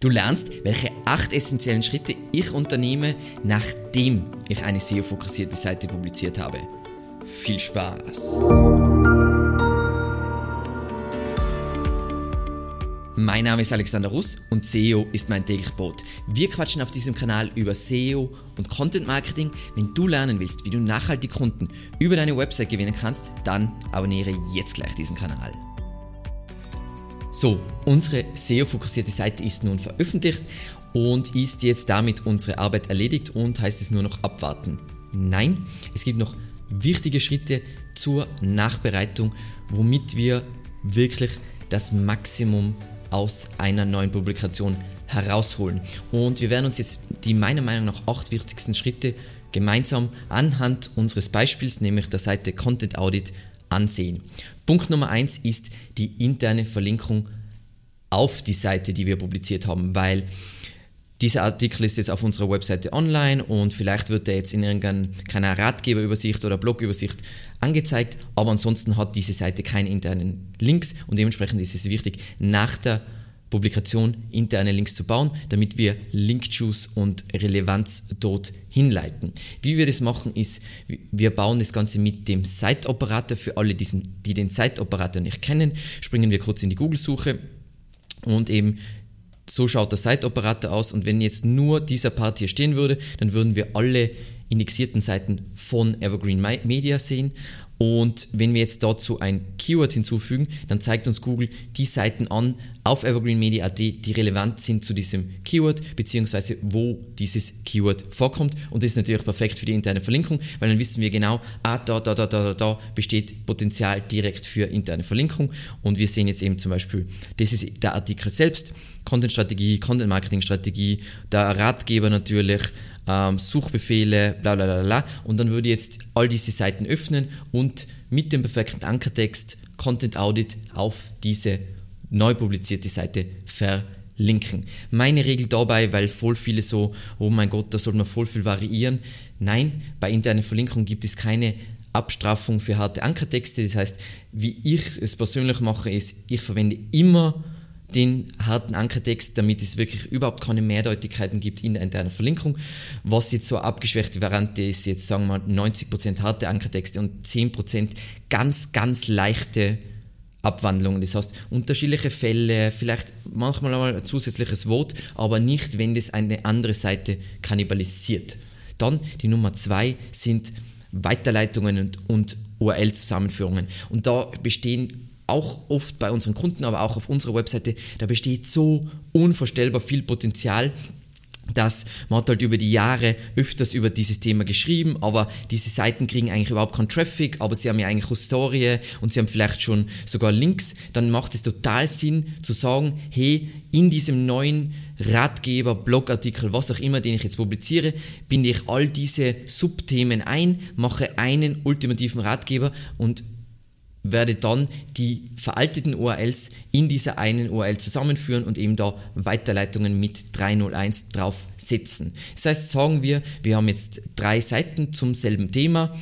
Du lernst, welche acht essentiellen Schritte ich unternehme, nachdem ich eine SEO-fokussierte Seite publiziert habe. Viel Spaß! Mein Name ist Alexander Russ und SEO ist mein täglich Brot. Wir quatschen auf diesem Kanal über SEO und Content Marketing. Wenn du lernen willst, wie du nachhaltig Kunden über deine Website gewinnen kannst, dann abonniere jetzt gleich diesen Kanal. So, unsere SEO-fokussierte Seite ist nun veröffentlicht und ist jetzt damit unsere Arbeit erledigt und heißt es nur noch abwarten. Nein, es gibt noch wichtige Schritte zur Nachbereitung, womit wir wirklich das Maximum aus einer neuen Publikation herausholen. Und wir werden uns jetzt die meiner Meinung nach acht wichtigsten Schritte gemeinsam anhand unseres Beispiels, nämlich der Seite Content Audit, ansehen. Punkt Nummer eins ist die interne Verlinkung auf die Seite, die wir publiziert haben, weil dieser Artikel ist jetzt auf unserer Webseite online und vielleicht wird er jetzt in irgendeiner Ratgeberübersicht oder Blogübersicht angezeigt, aber ansonsten hat diese Seite keine internen Links und dementsprechend ist es wichtig, nach der Publikation interne Links zu bauen, damit wir Link-Juice und Relevanz dort hinleiten. Wie wir das machen, ist, wir bauen das Ganze mit dem Site-Operator. Für alle, die den Site-Operator nicht kennen, springen wir kurz in die Google-Suche und eben so schaut der Site-Operator aus. Und wenn jetzt nur dieser Part hier stehen würde, dann würden wir alle indexierten Seiten von Evergreen Media sehen und wenn wir jetzt dazu ein Keyword hinzufügen, dann zeigt uns Google die Seiten an auf evergreenmedia.at, die relevant sind zu diesem Keyword, beziehungsweise wo dieses Keyword vorkommt. Und das ist natürlich perfekt für die interne Verlinkung, weil dann wissen wir genau, ah, da, da, da, da, da, da besteht Potenzial direkt für interne Verlinkung. Und wir sehen jetzt eben zum Beispiel, das ist der Artikel selbst, Content-Strategie, Content-Marketing-Strategie, der Ratgeber natürlich, ähm, Suchbefehle, bla bla bla. Und dann würde ich jetzt all diese Seiten öffnen und mit dem perfekten Ankertext Content Audit auf diese neu publizierte Seite verlinken. Meine Regel dabei, weil voll viele so, oh mein Gott, da soll man voll viel variieren. Nein, bei internen Verlinkungen gibt es keine Abstrafung für harte Ankertexte. Das heißt, wie ich es persönlich mache, ist, ich verwende immer den harten Ankertext, damit es wirklich überhaupt keine Mehrdeutigkeiten gibt in der internen Verlinkung. Was jetzt so abgeschwächte Variante ist, jetzt sagen wir 90% harte Ankertexte und 10% ganz, ganz leichte Abwandlungen. Das heißt, unterschiedliche Fälle, vielleicht manchmal einmal ein zusätzliches Wort, aber nicht, wenn das eine andere Seite kannibalisiert. Dann die Nummer zwei sind Weiterleitungen und, und URL-Zusammenführungen. Und da bestehen auch oft bei unseren Kunden, aber auch auf unserer Webseite, da besteht so unvorstellbar viel Potenzial, dass man hat halt über die Jahre öfters über dieses Thema geschrieben, aber diese Seiten kriegen eigentlich überhaupt keinen Traffic, aber sie haben ja eigentlich Historie und sie haben vielleicht schon sogar Links, dann macht es total Sinn zu sagen, hey, in diesem neuen Ratgeber, Blogartikel, was auch immer, den ich jetzt publiziere, binde ich all diese Subthemen ein, mache einen ultimativen Ratgeber und werde dann die veralteten URLs in dieser einen URL zusammenführen und eben da Weiterleitungen mit 301 draufsetzen. Das heißt, sagen wir, wir haben jetzt drei Seiten zum selben Thema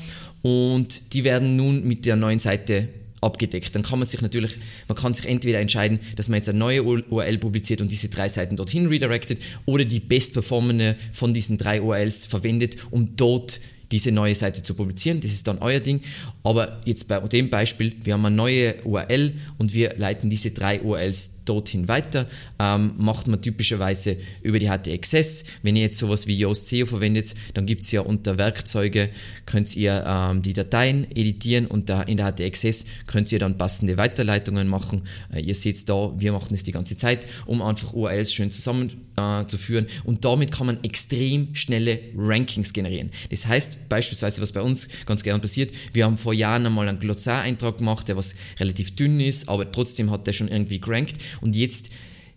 und die werden nun mit der neuen Seite abgedeckt. Dann kann man sich natürlich, man kann sich entweder entscheiden, dass man jetzt eine neue URL publiziert und diese drei Seiten dorthin redirected oder die bestperformende von diesen drei URLs verwendet, um dort diese neue Seite zu publizieren. Das ist dann euer Ding. Aber jetzt bei dem Beispiel, wir haben eine neue URL und wir leiten diese drei URLs dorthin weiter. Ähm, macht man typischerweise über die HT-Access. Wenn ihr jetzt sowas wie Yoast SEO verwendet, dann gibt es ja unter Werkzeuge, könnt ihr ähm, die Dateien editieren und da in der HT-Access könnt ihr dann passende Weiterleitungen machen. Äh, ihr seht da, wir machen es die ganze Zeit, um einfach URLs schön zusammenzuführen äh, und damit kann man extrem schnelle Rankings generieren. Das heißt beispielsweise, was bei uns ganz gerne passiert, wir haben vor Jahren einmal einen Glossar-Eintrag gemacht, der was relativ dünn ist, aber trotzdem hat der schon irgendwie gerankt und jetzt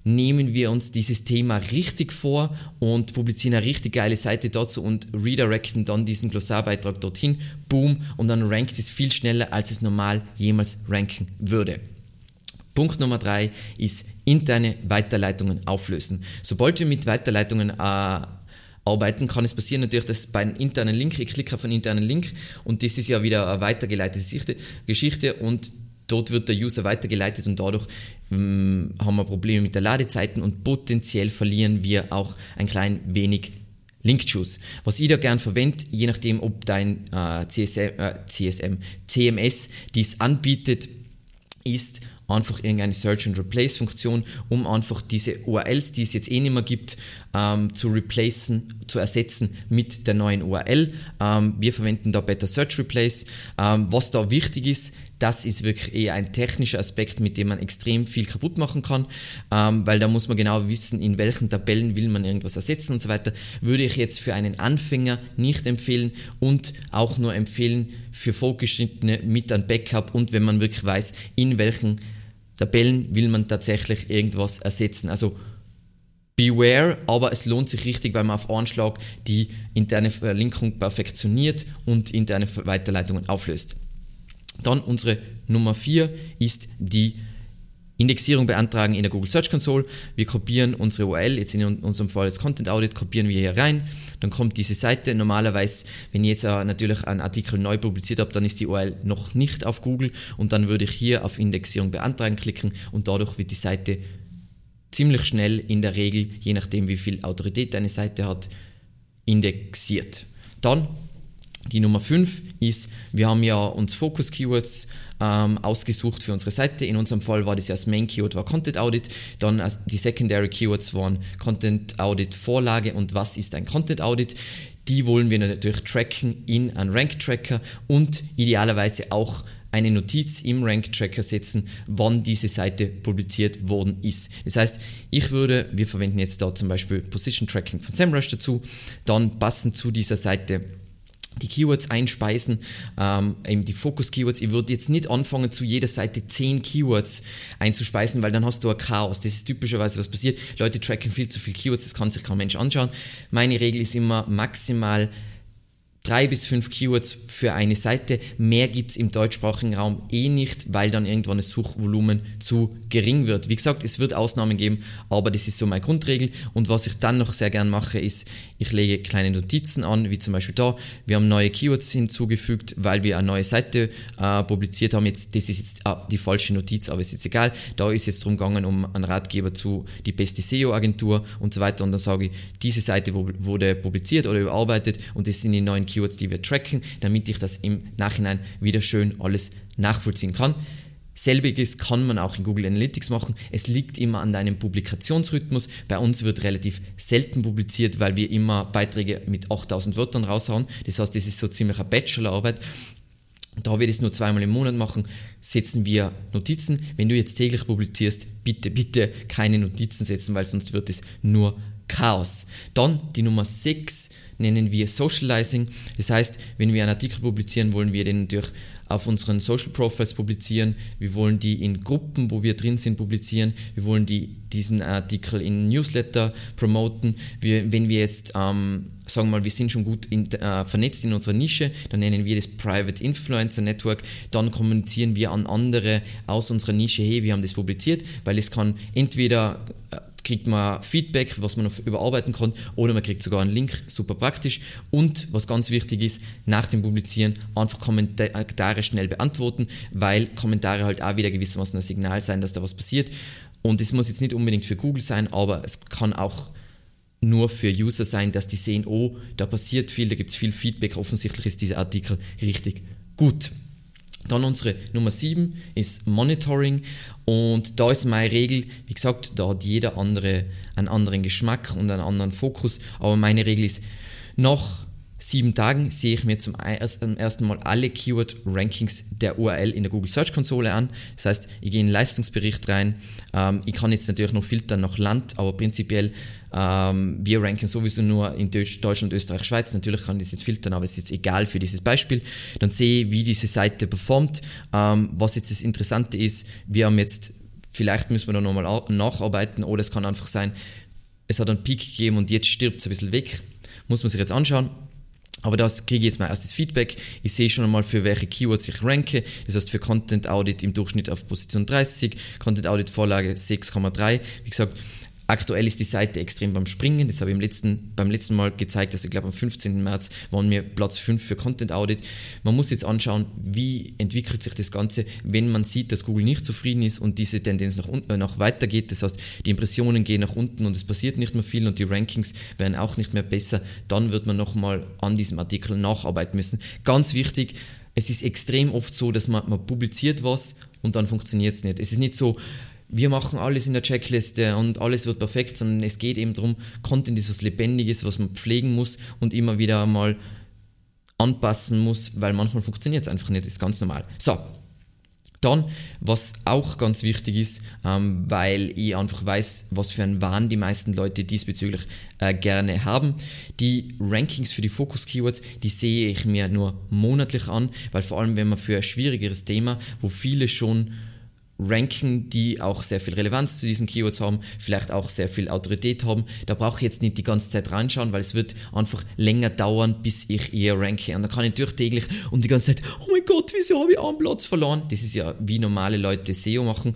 nehmen wir uns dieses Thema richtig vor und publizieren eine richtig geile Seite dazu und redirecten dann diesen Glossarbeitrag dorthin, boom, und dann rankt es viel schneller, als es normal jemals ranken würde. Punkt Nummer drei ist interne Weiterleitungen auflösen. Sobald wir mit Weiterleitungen äh, arbeiten, kann es passieren natürlich, dass bei einem internen Link, ich klicke auf einen internen Link und das ist ja wieder eine weitergeleitete Geschichte und dort wird der User weitergeleitet und dadurch ähm, haben wir Probleme mit der Ladezeiten und potenziell verlieren wir auch ein klein wenig Link-Juice. Was ich da gern verwende, je nachdem, ob dein äh, CSM, äh, CSM, CMS dies anbietet, ist einfach irgendeine Search and Replace Funktion, um einfach diese URLs, die es jetzt eh nicht mehr gibt, ähm, zu replacen, zu ersetzen mit der neuen URL. Ähm, wir verwenden da Better Search Replace. Ähm, was da wichtig ist, das ist wirklich eher ein technischer Aspekt, mit dem man extrem viel kaputt machen kann, ähm, weil da muss man genau wissen, in welchen Tabellen will man irgendwas ersetzen und so weiter. Würde ich jetzt für einen Anfänger nicht empfehlen und auch nur empfehlen für Fortgeschrittene mit einem Backup und wenn man wirklich weiß, in welchen Tabellen will man tatsächlich irgendwas ersetzen. Also beware, aber es lohnt sich richtig, weil man auf Anschlag die interne Verlinkung perfektioniert und interne Weiterleitungen auflöst. Dann unsere Nummer 4 ist die Indexierung beantragen in der Google Search Console. Wir kopieren unsere URL, jetzt in unserem Fall das Content Audit, kopieren wir hier rein. Dann kommt diese Seite. Normalerweise, wenn ich jetzt natürlich einen Artikel neu publiziert habe, dann ist die URL noch nicht auf Google und dann würde ich hier auf Indexierung beantragen klicken und dadurch wird die Seite ziemlich schnell in der Regel, je nachdem wie viel Autorität deine Seite hat, indexiert. Dann die Nummer 5 ist, wir haben ja uns Focus Keywords ähm, ausgesucht für unsere Seite. In unserem Fall war das ja das Main Keyword war Content Audit, dann die Secondary Keywords waren Content Audit Vorlage und was ist ein Content Audit. Die wollen wir natürlich tracken in einen Rank Tracker und idealerweise auch eine Notiz im Rank Tracker setzen, wann diese Seite publiziert worden ist. Das heißt, ich würde, wir verwenden jetzt da zum Beispiel Position Tracking von SEMrush dazu, dann passend zu dieser Seite die Keywords einspeisen, ähm, eben die Fokus-Keywords. Ich würde jetzt nicht anfangen, zu jeder Seite 10 Keywords einzuspeisen, weil dann hast du ein Chaos. Das ist typischerweise, was passiert. Leute tracken viel zu viel Keywords, das kann sich kein Mensch anschauen. Meine Regel ist immer maximal drei bis fünf Keywords für eine Seite. Mehr gibt es im deutschsprachigen Raum eh nicht, weil dann irgendwann das Suchvolumen zu gering wird. Wie gesagt, es wird Ausnahmen geben, aber das ist so meine Grundregel. Und was ich dann noch sehr gern mache, ist, ich lege kleine Notizen an, wie zum Beispiel da. Wir haben neue Keywords hinzugefügt, weil wir eine neue Seite äh, publiziert haben. Jetzt, das ist jetzt ah, die falsche Notiz, aber ist jetzt egal. Da ist jetzt darum gegangen, um einen Ratgeber zu die beste SEO-Agentur und so weiter. Und dann sage ich, diese Seite wurde publiziert oder überarbeitet und das sind die neuen Keywords, die wir tracken, damit ich das im Nachhinein wieder schön alles nachvollziehen kann. Selbiges kann man auch in Google Analytics machen. Es liegt immer an deinem Publikationsrhythmus. Bei uns wird relativ selten publiziert, weil wir immer Beiträge mit 8000 Wörtern raushauen. Das heißt, das ist so ziemlich eine Bachelorarbeit. Da wir das nur zweimal im Monat machen, setzen wir Notizen. Wenn du jetzt täglich publizierst, bitte, bitte keine Notizen setzen, weil sonst wird es nur Chaos. Dann die Nummer 6 nennen wir Socializing. Das heißt, wenn wir einen Artikel publizieren, wollen wir den natürlich auf unseren Social Profiles publizieren. Wir wollen die in Gruppen, wo wir drin sind, publizieren. Wir wollen die, diesen Artikel in Newsletter promoten. Wir, wenn wir jetzt ähm, sagen wir mal, wir sind schon gut in, äh, vernetzt in unserer Nische, dann nennen wir das Private Influencer Network, dann kommunizieren wir an andere aus unserer Nische, hey, wir haben das publiziert, weil es kann entweder äh, kriegt man Feedback, was man noch überarbeiten kann, oder man kriegt sogar einen Link, super praktisch. Und was ganz wichtig ist, nach dem Publizieren einfach Kommentare schnell beantworten, weil Kommentare halt auch wieder gewissermaßen ein Signal sein, dass da was passiert. Und es muss jetzt nicht unbedingt für Google sein, aber es kann auch nur für User sein, dass die sehen, oh, da passiert viel, da gibt es viel Feedback, offensichtlich ist dieser Artikel richtig gut. Dann unsere Nummer 7 ist Monitoring und da ist meine Regel, wie gesagt, da hat jeder andere einen anderen Geschmack und einen anderen Fokus, aber meine Regel ist, nach sieben Tagen sehe ich mir zum ersten Mal alle Keyword-Rankings der URL in der Google Search Konsole an. Das heißt, ich gehe in den Leistungsbericht rein. Ähm, ich kann jetzt natürlich noch filtern nach Land, aber prinzipiell ähm, wir ranken sowieso nur in Deutschland, Österreich, Schweiz. Natürlich kann ich das jetzt filtern, aber es ist jetzt egal für dieses Beispiel. Dann sehe ich, wie diese Seite performt. Ähm, was jetzt das Interessante ist, wir haben jetzt, vielleicht müssen wir da nochmal nacharbeiten oder es kann einfach sein, es hat einen Peak gegeben und jetzt stirbt es ein bisschen weg. Muss man sich jetzt anschauen. Aber das kriege ich jetzt mein erstes Feedback. Ich sehe schon einmal, für welche Keywords ich ranke. Das heißt, für Content Audit im Durchschnitt auf Position 30, Content Audit Vorlage 6,3. Wie gesagt, Aktuell ist die Seite extrem beim Springen. Das habe ich im letzten, beim letzten Mal gezeigt. Also ich glaube am 15. März waren wir Platz 5 für Content Audit. Man muss jetzt anschauen, wie entwickelt sich das Ganze, wenn man sieht, dass Google nicht zufrieden ist und diese Tendenz nach, unten, äh, nach weiter geht. Das heißt, die Impressionen gehen nach unten und es passiert nicht mehr viel und die Rankings werden auch nicht mehr besser. Dann wird man nochmal an diesem Artikel nacharbeiten müssen. Ganz wichtig, es ist extrem oft so, dass man, man publiziert was und dann funktioniert es nicht. Es ist nicht so, wir machen alles in der Checkliste und alles wird perfekt, sondern es geht eben darum, Content ist was Lebendiges, was man pflegen muss und immer wieder mal anpassen muss, weil manchmal funktioniert es einfach nicht, ist ganz normal. So, dann, was auch ganz wichtig ist, ähm, weil ich einfach weiß, was für ein Wahn die meisten Leute diesbezüglich äh, gerne haben. Die Rankings für die Focus-Keywords, die sehe ich mir nur monatlich an, weil vor allem, wenn man für ein schwierigeres Thema, wo viele schon ranken, die auch sehr viel Relevanz zu diesen Keywords haben, vielleicht auch sehr viel Autorität haben. Da brauche ich jetzt nicht die ganze Zeit reinschauen, weil es wird einfach länger dauern, bis ich eher ranke. Und dann kann ich natürlich täglich und die ganze Zeit, oh mein Gott, wieso habe ich einen Platz verloren? Das ist ja wie normale Leute SEO machen.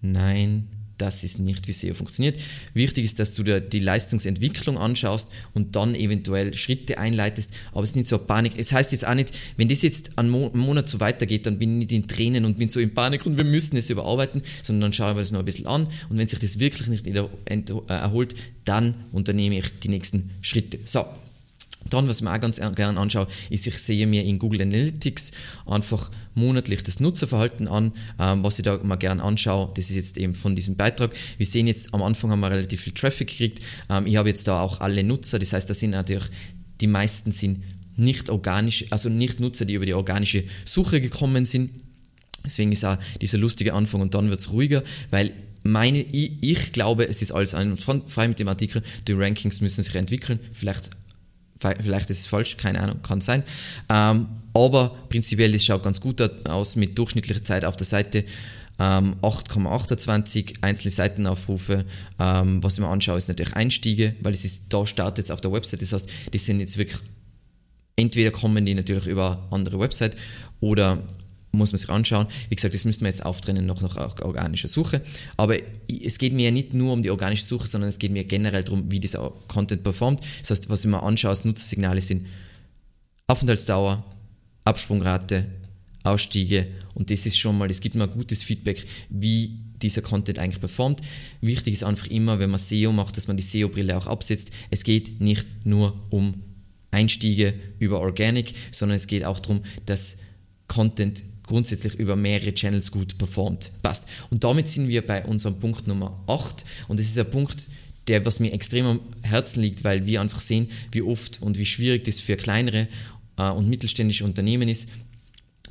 Nein, das ist nicht, wie SEO funktioniert. Wichtig ist, dass du dir die Leistungsentwicklung anschaust und dann eventuell Schritte einleitest, aber es ist nicht so Panik. Es heißt jetzt auch nicht, wenn das jetzt einen Monat so weitergeht, dann bin ich nicht in Tränen und bin so in Panik und wir müssen es überarbeiten, sondern dann schauen wir das noch ein bisschen an und wenn sich das wirklich nicht äh, erholt, dann unternehme ich die nächsten Schritte. So, dann, was ich mir auch ganz gerne anschaue, ist, ich sehe mir in Google Analytics einfach monatlich das Nutzerverhalten an, ähm, was ich da mal gerne anschaue. Das ist jetzt eben von diesem Beitrag. Wir sehen jetzt, am Anfang haben wir relativ viel Traffic gekriegt. Ähm, ich habe jetzt da auch alle Nutzer, das heißt, da sind natürlich, die meisten sind nicht organisch, also nicht Nutzer, die über die organische Suche gekommen sind. Deswegen ist auch dieser lustige Anfang und dann wird es ruhiger, weil meine, ich, ich, glaube, es ist alles frei mit dem Artikel, die Rankings müssen sich entwickeln, vielleicht Vielleicht ist es falsch, keine Ahnung, kann sein. Ähm, aber prinzipiell es schaut ganz gut aus mit durchschnittlicher Zeit auf der Seite. Ähm, 8,28 einzelne Seitenaufrufe. Ähm, was ich mir anschaue, ist natürlich Einstiege, weil es ist, da startet es auf der Website. Das heißt, die sind jetzt wirklich, entweder kommen die natürlich über andere Website oder muss man sich anschauen. Wie gesagt, das müssten wir jetzt auftrennen noch nach organischer Suche. Aber es geht mir ja nicht nur um die organische Suche, sondern es geht mir generell darum, wie dieser Content performt. Das heißt, was ich mir anschaue als Nutzersignale sind Aufenthaltsdauer, Absprungrate, Ausstiege und das ist schon mal, es gibt ein gutes Feedback, wie dieser Content eigentlich performt. Wichtig ist einfach immer, wenn man SEO macht, dass man die SEO-Brille auch absetzt. Es geht nicht nur um Einstiege über Organic, sondern es geht auch darum, dass Content grundsätzlich über mehrere Channels gut performt. Passt. Und damit sind wir bei unserem Punkt Nummer 8 und das ist ein Punkt, der was mir extrem am Herzen liegt, weil wir einfach sehen, wie oft und wie schwierig das für kleinere äh, und mittelständische Unternehmen ist.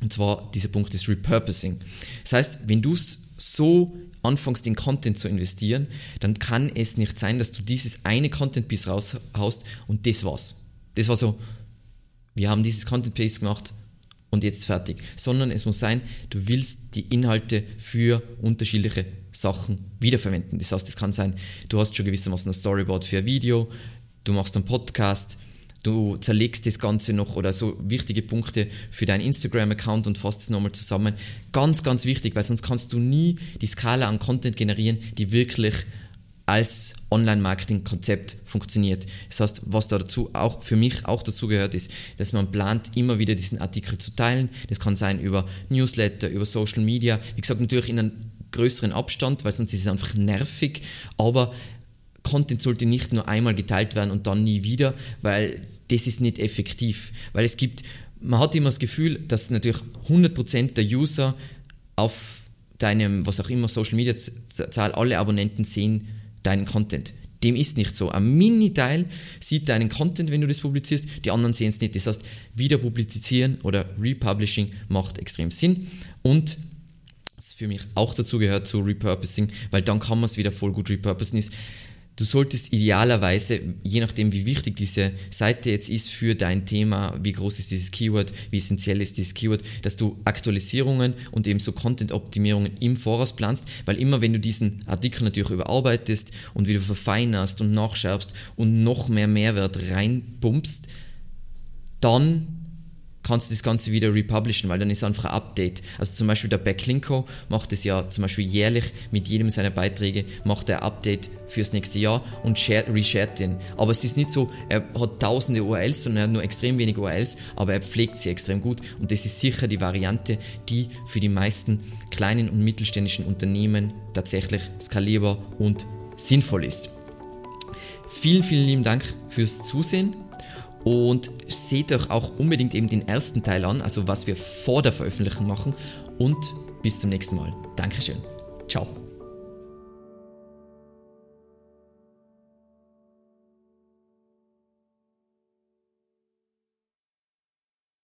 Und zwar dieser Punkt ist Repurposing. Das heißt, wenn du so anfängst in Content zu investieren, dann kann es nicht sein, dass du dieses eine Content-Piece raushaust und das war's. Das war so, wir haben dieses Content-Piece gemacht, und jetzt fertig, sondern es muss sein, du willst die Inhalte für unterschiedliche Sachen wiederverwenden. Das heißt, es kann sein, du hast schon gewissermaßen ein Storyboard für ein Video, du machst einen Podcast, du zerlegst das Ganze noch oder so wichtige Punkte für deinen Instagram-Account und fasst es nochmal zusammen. Ganz, ganz wichtig, weil sonst kannst du nie die Skala an Content generieren, die wirklich als Online-Marketing-Konzept funktioniert. Das heißt, was da dazu auch für mich auch dazu gehört, ist, dass man plant, immer wieder diesen Artikel zu teilen. Das kann sein über Newsletter, über Social Media. Wie gesagt, natürlich in einem größeren Abstand, weil sonst ist es einfach nervig. Aber Content sollte nicht nur einmal geteilt werden und dann nie wieder, weil das ist nicht effektiv. Weil es gibt, man hat immer das Gefühl, dass natürlich 100% der User auf deinem, was auch immer, Social Media Zahl, alle Abonnenten sehen, deinen Content. Dem ist nicht so. Ein Mini-Teil sieht deinen Content, wenn du das publizierst, die anderen sehen es nicht. Das heißt, wieder publizieren oder Republishing macht extrem Sinn und für mich auch dazu gehört zu Repurposing, weil dann kann man es wieder voll gut repurposen, ist, Du solltest idealerweise, je nachdem wie wichtig diese Seite jetzt ist für dein Thema, wie groß ist dieses Keyword, wie essentiell ist dieses Keyword, dass du Aktualisierungen und eben so Content-Optimierungen im Voraus planst, weil immer wenn du diesen Artikel natürlich überarbeitest und wieder verfeinerst und nachschärfst und noch mehr Mehrwert reinpumpst, dann kannst du das Ganze wieder republishen, weil dann ist einfach ein Update. Also zum Beispiel der Backlinko macht es ja zum Beispiel jährlich mit jedem seiner Beiträge, macht er Update fürs nächste Jahr und share, reshared den. Aber es ist nicht so, er hat tausende URLs, sondern er hat nur extrem wenig URLs, aber er pflegt sie extrem gut und das ist sicher die Variante, die für die meisten kleinen und mittelständischen Unternehmen tatsächlich skalierbar und sinnvoll ist. Vielen, vielen lieben Dank fürs Zusehen und seht euch auch unbedingt eben den ersten Teil an, also was wir vor der Veröffentlichung machen und bis zum nächsten Mal. Dankeschön. Ciao.